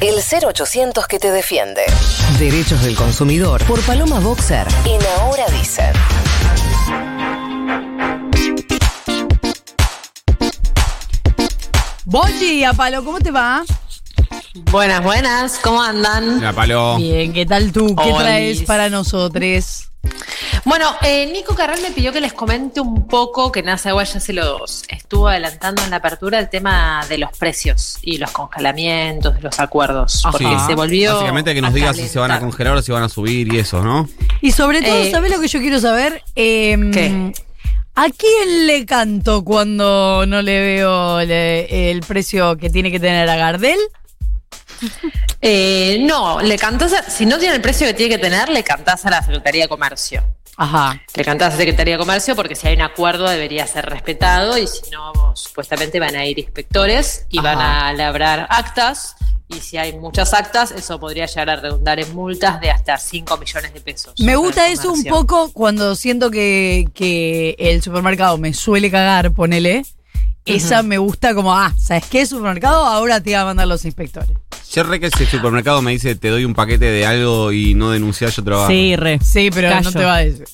El 0800 que te defiende. Derechos del consumidor por Paloma Boxer. En Ahora Dicen. Buen día, Palo, ¿cómo te va? Buenas, buenas, ¿cómo andan? La palo. Bien, ¿qué tal tú? ¿Qué Olis. traes para nosotros? Bueno, eh, Nico Carral me pidió que les comente un poco, que NASA igual ya se los estuvo adelantando en la apertura, el tema de los precios y los congelamientos, de los acuerdos. Ajá. Porque Sí. se volvió. Básicamente que nos diga si se van a congelar o si van a subir y eso, ¿no? Y sobre todo, Eh, ¿sabes lo que yo quiero saber? Em, ¿Qué? ¿A quién le canto cuando no le veo le- el precio que tiene que tener a Gardel? Eh, no, le cantás, a- si no tiene el precio que tiene que tener, le cantás a la Secretaría de Comercio. Ajá. Le cantás a Secretaría de Comercio porque si hay un acuerdo debería ser respetado y si no, supuestamente van a ir inspectores y van a labrar actas y si hay muchas actas, eso podría llegar a redundar en multas de hasta 5 millones de pesos. Me gusta eso un poco cuando siento que, que el supermercado me suele cagar, ponele. Esa me gusta como, ah, ¿sabes qué? Supermercado ahora te iba a mandar los inspectores. Yo re que ese supermercado me dice te doy un paquete de algo y no denunciar yo trabajo. Sí, re. Sí, pero no te va a decir.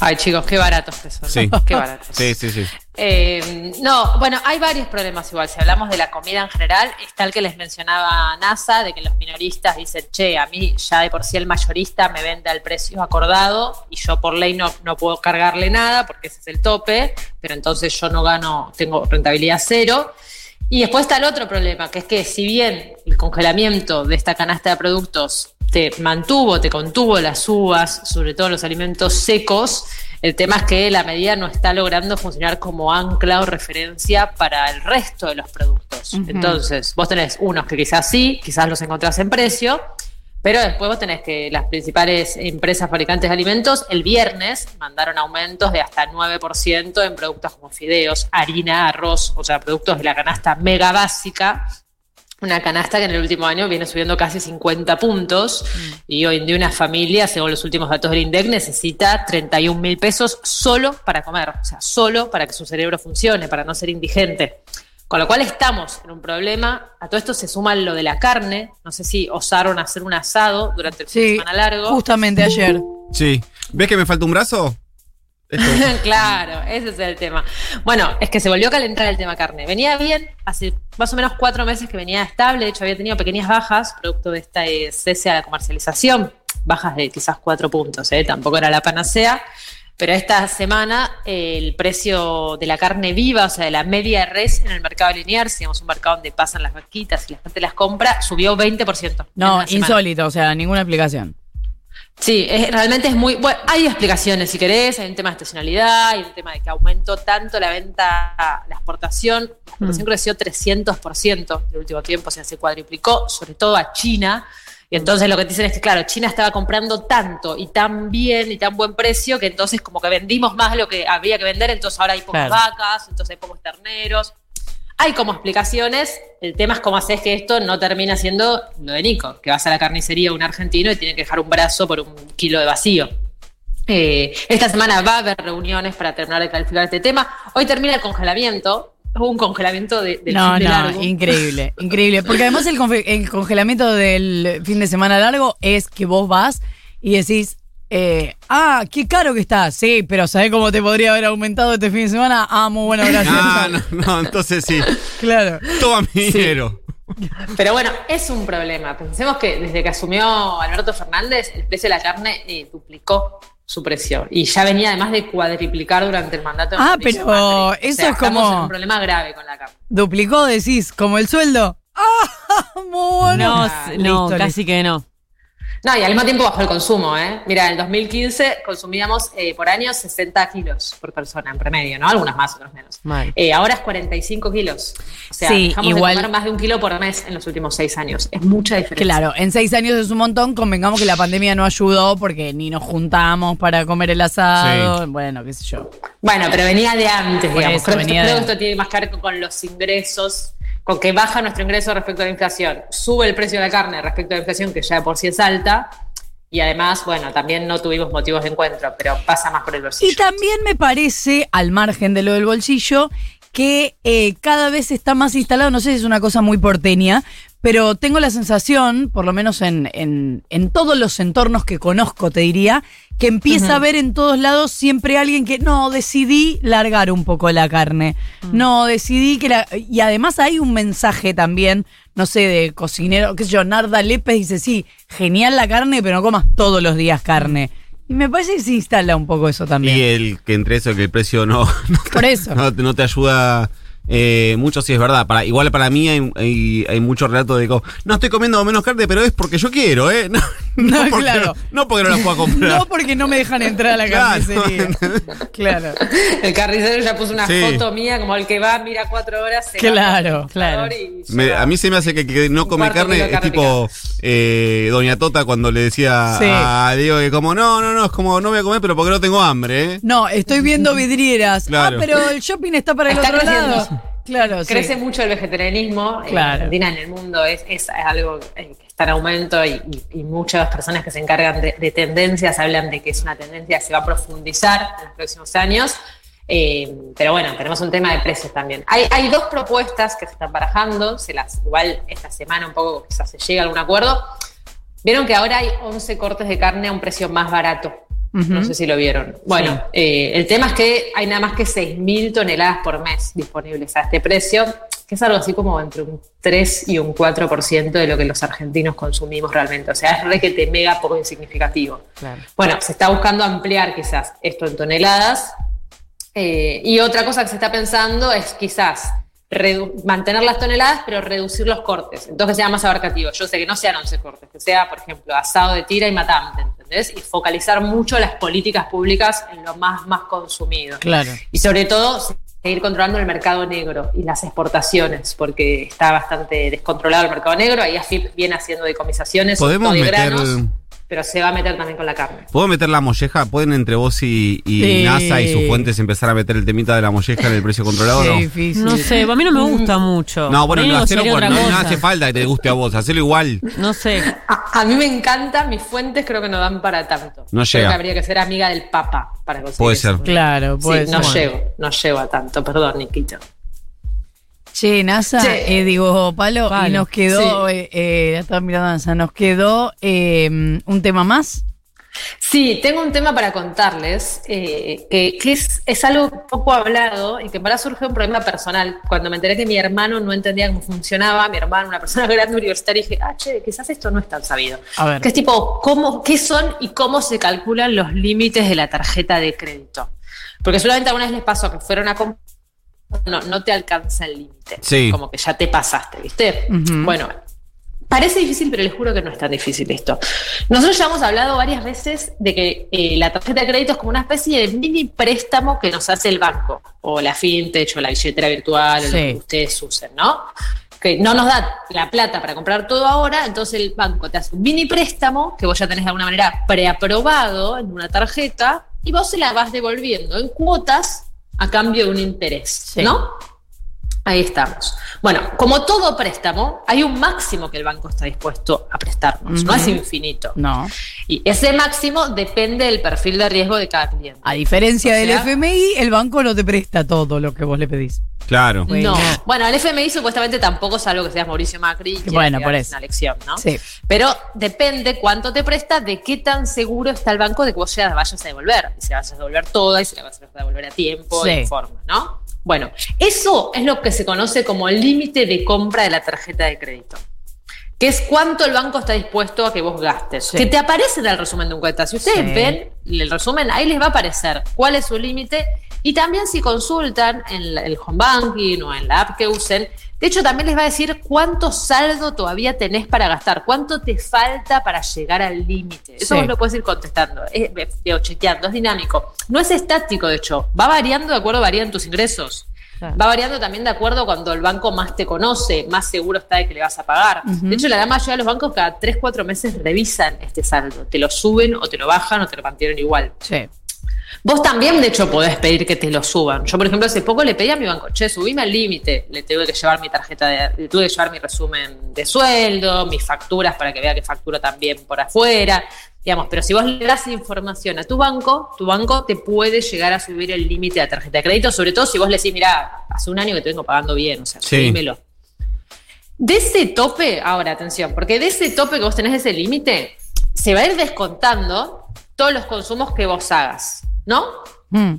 Ay, chicos, qué baratos que son. Sí. Qué baratos. Sí, sí, sí. Eh, no, bueno, hay varios problemas igual. Si hablamos de la comida en general, está el que les mencionaba NASA, de que los minoristas dicen, che, a mí ya de por sí el mayorista me vende al precio acordado y yo por ley no, no puedo cargarle nada porque ese es el tope, pero entonces yo no gano, tengo rentabilidad cero. Y después está el otro problema, que es que si bien el congelamiento de esta canasta de productos te mantuvo, te contuvo las uvas, sobre todo los alimentos secos, el tema es que la medida no está logrando funcionar como ancla o referencia para el resto de los productos. Entonces, vos tenés unos que quizás sí, quizás los encontrás en precio, pero después vos tenés que las principales empresas fabricantes de alimentos el viernes mandaron aumentos de hasta 9% en productos como fideos, harina, arroz, o sea, productos de la canasta mega básica. Una canasta que en el último año viene subiendo casi 50 puntos y hoy en día una familia, según los últimos datos del INDEC, necesita 31 mil pesos solo para comer, o sea, solo para que su cerebro funcione, para no ser indigente. Con lo cual estamos en un problema. A todo esto se suma lo de la carne. No sé si osaron hacer un asado durante el fin de Sí, semana largo. justamente ayer. Sí. ¿Ves que me falta un brazo? Claro, ese es el tema. Bueno, es que se volvió a calentar el tema carne. Venía bien, hace más o menos cuatro meses que venía estable, de hecho había tenido pequeñas bajas, producto de esta eh, cese a la comercialización, bajas de quizás cuatro puntos, ¿eh? tampoco era la panacea. Pero esta semana eh, el precio de la carne viva, o sea, de la media res en el mercado lineal, si digamos un mercado donde pasan las vaquitas y la gente las compra, subió 20%. en No, semana. insólito, o sea, ninguna explicación. Sí, es- realmente es muy. Bueno, hay explicaciones si querés, hay un tema de estacionalidad, hay un tema de que aumentó tanto la venta, la exportación. La exportación creció 300% en el último tiempo, o sea, se cuadriplicó, sobre todo a China. Y entonces lo que te dicen es que, claro, China estaba comprando tanto y tan bien y tan buen precio que entonces como que vendimos más de lo que había que vender, entonces ahora hay pocas Claro. vacas, entonces hay pocos terneros. Hay como explicaciones, el tema es cómo haces que esto no termina siendo lo de Nico, que vas a la carnicería un argentino y tiene que dejar un brazo por un kilo de vacío. Eh, esta semana va a haber reuniones para terminar de calificar este tema. Hoy termina el congelamiento, hubo un congelamiento de, del no, fin de no, largo. increíble, increíble. Porque además el congelamiento del fin de semana largo es que vos vas y decís, eh, ah, qué caro que está. Sí, pero ¿sabés cómo te podría haber aumentado este fin de semana? Ah, muy bueno, gracias. Ah, no, no, entonces sí. Claro. Toma mi dinero. Pero bueno, es un problema. Pensemos que desde que asumió Alberto Fernández, el precio de la carne eh, duplicó su precio. Y ya venía además de cuadriplicar durante el mandato de Ah, Mauricio pero Macri. eso O sea, es como- un problema grave con la carne. Duplicó, decís, como el sueldo. Ah, muy bueno. No, Ah, no, listo, casi que no. No, y al mismo tiempo bajó el consumo, ¿eh? Mira, en el 2015 consumíamos eh, por año 60 kilos por persona en promedio, ¿no? Algunas más, otras menos. Eh, ahora es 45 kilos. O sea, Sí, dejamos igual- de comer más de un kilo por mes en los últimos seis años. Es mucha diferencia. Claro, en seis años es un montón. Convengamos que la pandemia no ayudó porque ni nos juntamos para comer el asado. Bueno, qué sé yo. Bueno, pero venía de antes, digamos. eso, creo, que- venía creo de- que esto tiene más que ver con los ingresos, con que baja nuestro ingreso respecto a la inflación. Sube el precio de la carne respecto a la inflación, que ya por sí es alta. Y además, bueno, también no tuvimos motivos de encuentro, pero pasa más por el bolsillo. Y también me parece, al margen de lo del bolsillo, que eh, cada vez está más instalado, no sé si es una cosa muy porteña, pero tengo la sensación, por lo menos en, en, en todos los entornos que conozco, te diría, que empieza a ver en todos lados siempre alguien que no, decidí largar un poco la carne. No, decidí que la. Y además hay un mensaje también, no sé, de cocinero, qué sé yo, Narda Lépez dice, sí, genial la carne, pero no comas todos los días carne. Y me parece que se instala un poco eso también. Y el que entre eso, que el precio no, no, Por eso. no, te- no te ayuda eh, mucho, sí es verdad. Para, igual para mí hay, hay, hay mucho relato de como, no estoy comiendo menos carne, pero es porque yo quiero, ¿eh? No, No, porque claro. no, no porque no la pueda comprar. No porque no me dejan entrar a la Claro. carnicería. Claro. El carnicero ya puso una Sí. foto mía como el que va, mira cuatro horas. se Claro, va claro. Me- a mí se me hace que, que no come carne, es tipo eh, Doña Tota cuando le decía Sí. a Diego que como, no, no, no, es como, no voy a comer, pero porque no tengo hambre, ¿eh? No, estoy viendo vidrieras. Claro. Ah, pero el shopping está para el Está otro creciendo. lado. Claro, sí. Crece mucho el vegetarianismo en. Argentina, en el mundo, es, es, algo eh, que está en aumento y, y- y muchas personas que se encargan de, de tendencias hablan de que es una tendencia que se va a profundizar en los próximos años. Eh, pero bueno, tenemos un tema de precios también. Hay, hay dos propuestas que se están barajando, se las, igual esta semana un poco quizás se llega a algún acuerdo. Vieron que ahora hay 11 cortes de carne a un precio más barato. No sé si lo vieron. Bueno, eh, el tema es que hay nada más que 6.000 toneladas por mes disponibles a este precio, que es algo así como entre un 3 y un 4% de lo que los argentinos consumimos realmente. O sea, es re que te mega poco significativo. Claro. Bueno, se está buscando ampliar quizás esto en toneladas. Eh, y otra cosa que se está pensando es quizás mantener las toneladas, pero reducir los cortes. Entonces sea más abarcativo. Yo sé que no sean 11 cortes, que sea, por ejemplo, asado de tira y matante, ¿entendés? Y focalizar mucho las políticas públicas en lo más, más consumido. Claro. Y sobre todo, seguir controlando el mercado negro y las exportaciones, porque está bastante descontrolado el mercado negro. Ahí AFIP viene haciendo decomisaciones, Podemos todo de meter- granos, pero se va a meter también con la carne. ¿Puedo meter la molleja? ¿Pueden entre vos y, y Sí. NASA y sus fuentes empezar a meter el temita de la molleja en el precio controlado Qué no? difícil. No sé, a mí no me gusta mucho. No, bueno, no, hacelo negociaría por, no, hace falta que te guste a vos, hacelo igual. No sé. A, a mí me encanta, mis fuentes creo que no dan para tanto. No Creo llega. que habría que ser amiga del Papa para conseguir Puede eso. ser. Claro, Sí, pues. no llego, no llego a tanto, perdón, Nikito. Che, NASA, Che. eh, digo, Palo, y nos quedó, eh, eh, estaba mirando NASA, nos quedó eh, un tema más. Sí, tengo un tema para contarles, eh, que, que es, es algo poco hablado y que para surge un problema personal. Cuando me enteré que mi hermano no entendía cómo funcionaba, mi hermano, una persona grande universitaria, dije, ah, che, quizás esto no es tan sabido. A ver. Que es tipo, ¿cómo, ¿qué son y cómo se calculan los límites de la tarjeta de crédito? Porque solamente alguna vez les pasó que fueron a comprar, no, no te alcanza el límite. Sí. Como que ya te pasaste, ¿viste? Bueno, Parece difícil, pero les juro que no es tan difícil esto. Nosotros ya hemos hablado varias veces de que eh, la tarjeta de crédito es como una especie de mini préstamo que nos hace el banco, o la fintech, o la billetera virtual, o lo que ustedes usen, ¿no? Que no nos da la plata para comprar todo ahora, entonces el banco te hace un mini préstamo que vos ya tenés de alguna manera preaprobado en una tarjeta y vos se la vas devolviendo en cuotas a cambio de un interés, Sí. ¿no? Ahí estamos. Bueno, como todo préstamo, hay un máximo que el banco está dispuesto a prestarnos, no es infinito. No. Y ese máximo depende del perfil de riesgo de cada cliente. A diferencia O del FMI, el banco no te presta todo lo que vos le pedís. Claro. Bueno. No, bueno, el FMI supuestamente tampoco es algo que seas Mauricio Macri y Bueno, por eso. una lección, ¿no? Sí. Pero depende cuánto te presta, de qué tan seguro está el banco de que vos ya la vayas a devolver. Y si la vas a devolver toda, y si la vas a devolver a tiempo, Sí. y en forma, ¿no? Bueno, eso es lo que se conoce como el límite de compra de la tarjeta de crédito. Que es cuánto el banco está dispuesto a que vos gastes. Sí. Que te aparece en el resumen de un cuenta. Si ustedes Sí. ven el resumen, ahí les va a aparecer cuál es su límite. Y también si consultan en el home banking o en la app que usen, de hecho también les va a decir cuánto saldo todavía tenés para gastar, cuánto te falta para llegar al límite. Eso Sí. vos lo puedes ir contestando, es, digo, chequeando, es dinámico. No es estático, de hecho, va variando de acuerdo, varían tus ingresos. Claro. Va variando también de acuerdo cuando el banco más te conoce, más seguro está de que le vas a pagar. De hecho, la gran mayoría de los bancos cada 3, 4 meses revisan este saldo. Te lo suben o te lo bajan o te lo mantienen igual. Sí. Vos también, de hecho, podés pedir que te lo suban. Yo, por ejemplo, hace poco le pedí a mi banco, che, subime al límite. Le tuve que llevar mi tarjeta, de, le tuve que llevar mi resumen de sueldo, mis facturas para que vea que facturo también por afuera. Digamos, pero si vos le das información a tu banco, tu banco te puede llegar a subir el límite de la tarjeta de crédito, sobre todo si vos le decís, mira, hace un año que te vengo pagando bien, o sea, Sí. subímelo. De ese tope, ahora atención, porque de ese tope que vos tenés, ese límite, se va a ir descontando todos los consumos que vos hagas, ¿no? Mm.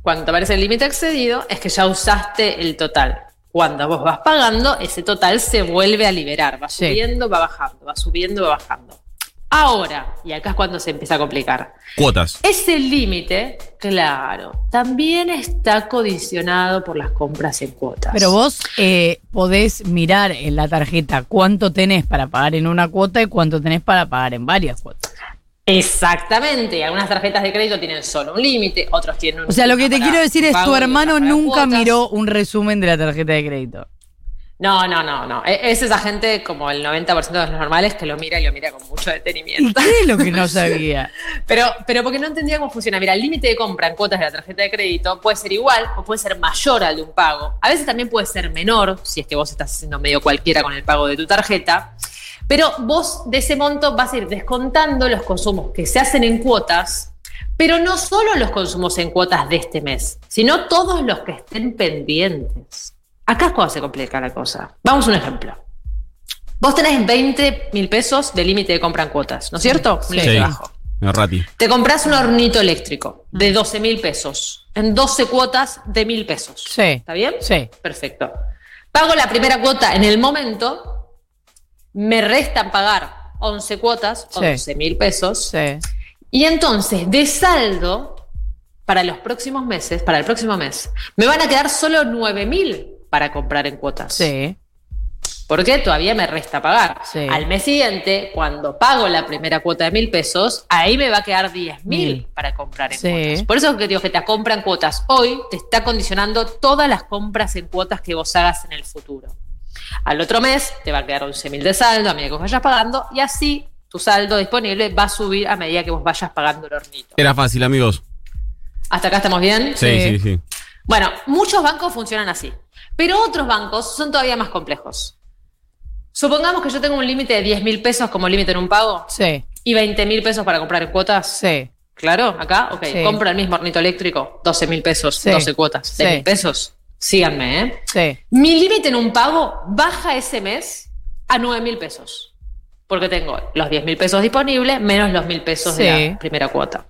Cuando te aparece el límite excedido, es que ya usaste el total. Cuando vos vas pagando, ese total se vuelve a liberar. Va Sí. subiendo, va bajando, va subiendo, va bajando. Ahora, y acá es cuando se empieza a complicar. Cuotas. Ese límite, claro, también está condicionado por las compras en cuotas. Pero vos eh, podés mirar en la tarjeta cuánto tenés para pagar en una cuota y cuánto tenés para pagar en varias cuotas. Exactamente, algunas tarjetas de crédito tienen solo un límite, otros tienen un O sea, lo que te quiero decir es, tu hermano nunca miró un resumen de la tarjeta de crédito. No, no, no, no. E- Es esa gente como el 90% de los normales que lo mira y lo mira con mucho ¿Y detenimiento. qué es lo que no sabía? Pero, pero porque no entendía cómo funciona. Mira, el límite de compra en cuotas de la tarjeta de crédito puede ser igual o puede ser mayor al de un pago. A veces también puede ser menor, si es que vos estás haciendo medio cualquiera con el pago de tu tarjeta. Pero vos de ese monto vas a ir descontando los consumos que se hacen en cuotas, pero no solo los consumos en cuotas de este mes, sino todos los que estén pendientes. Acá es cuando se complica la cosa. Vamos a un ejemplo. Vos tenés 20 mil pesos de límite de compra en cuotas, ¿no es cierto? Límite Sí. bajo. No, Rati. Te compras un hornito eléctrico de 12 mil pesos en 12 cuotas de mil pesos. Sí. ¿Está bien? Sí. Perfecto. Pago la primera cuota en el momento, me restan pagar 11 cuotas, Sí. 11 mil pesos, Sí. y entonces de saldo para los próximos meses, para el próximo mes, me van a quedar solo 9 mil para comprar en cuotas. Sí. Porque todavía me resta pagar. Sí. Al mes siguiente, cuando pago la primera cuota de mil pesos, ahí me va a quedar 10 mil Mil. para comprar en Sí. cuotas. Por eso es que digo que te compran cuotas hoy, te está condicionando todas las compras en cuotas que vos hagas en el futuro. Al otro mes te va a quedar 11 mil de saldo a medida que vos vayas pagando y así tu saldo disponible va a subir a medida que vos vayas pagando el hornito. Era fácil, amigos. ¿Hasta acá estamos bien? Sí, Sí. sí, sí. Bueno, muchos bancos funcionan así, pero otros bancos son todavía más complejos. Supongamos que yo tengo un límite de 10 mil pesos como límite en un pago Sí. y 20 mil pesos para comprar en cuotas. Sí. ¿Claro? ¿Acá? Ok. Sí. Compro el mismo hornito eléctrico, 12 mil pesos, Sí. 12 cuotas, de Sí. mil pesos. Síganme, ¿eh? Sí. Mi límite en un pago baja ese mes a 9 mil pesos. Porque tengo los 10 mil pesos disponibles menos los mil pesos de la primera cuota.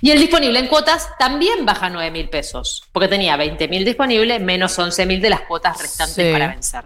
Y el disponible en cuotas también baja a 9 mil pesos. Porque tenía 20 mil disponible menos 11 mil de las cuotas restantes Sí. para vencer.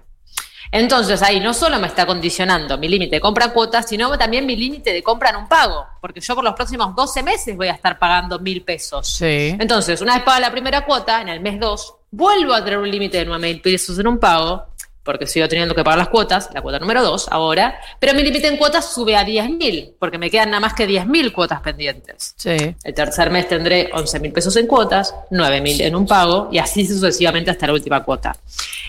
Entonces ahí no solo me está condicionando mi límite de compra en cuotas, sino también mi límite de compra en un pago. Porque yo por los próximos 12 meses voy a estar pagando mil pesos. Sí. Entonces, una vez paga la primera cuota, en el mes 2, vuelvo a tener un límite de 9 mil pesos en un pago, porque sigo teniendo que pagar las cuotas, la cuota número 2 ahora, pero mi límite en cuotas sube a 10 mil, porque me quedan nada más que 10 mil cuotas pendientes. Sí. El tercer mes tendré 11 mil pesos en cuotas, 9 mil en un pago y así sucesivamente hasta la última cuota.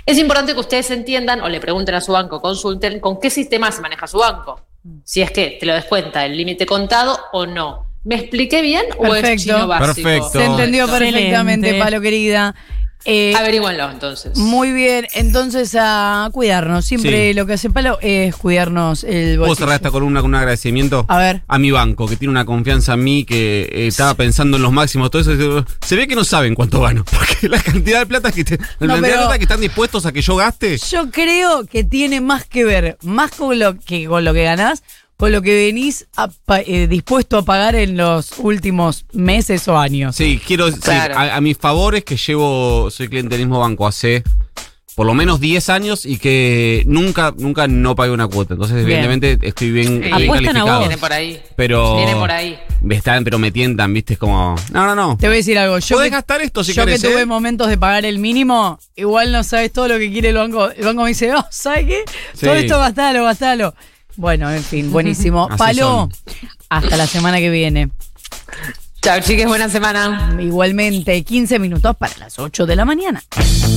Es importante que ustedes entiendan o le pregunten a su banco, consulten con qué sistema se maneja su banco. Si es que te lo descuenta el límite contado o no. ¿Me expliqué bien o es chino básico? Perfecto. Se entendió Excelente. perfectamente, Palo querida. Eh, entonces. muy bien, entonces a cuidarnos. Siempre Sí. lo que hace Palo es cuidarnos el ¿Puedo bolsillo. cerrar esta columna con un agradecimiento? A ver. A mi banco, que tiene una confianza en mí, que eh, estaba pensando en los máximos, todo eso. Se ve que no saben cuánto gano. Porque la cantidad de plata que, te- la No, cantidad de pero- plata que están dispuestos a que yo gaste. Yo creo que tiene más que ver, más con lo que, con lo que ganás, con lo que venís a eh, dispuesto a pagar en los últimos meses o años. Sí, quiero decir, Claro. a, a mis favores que llevo, soy cliente del mismo banco hace por lo menos 10 años y que nunca, nunca no pagué una cuota. Entonces, Bien. evidentemente, estoy bien, bien Apuestan a calificado. vos. Viene por ahí. Pero. Viene por ahí. Me están, pero me tientan, viste, es como. No, no, no. Te voy a decir algo. Yo Podés que, gastar esto si yo querés, que tuve ¿eh? momentos de pagar el mínimo, igual no sabes todo lo que quiere el banco. El banco me dice, oh, ¿sabes qué? Sí. Todo esto gastalo, gastalo. Bueno, en fin, buenísimo. Palo, hasta la semana que viene. Chao, chiques, buena semana. Igualmente, 15 minutos para las 8 de la mañana.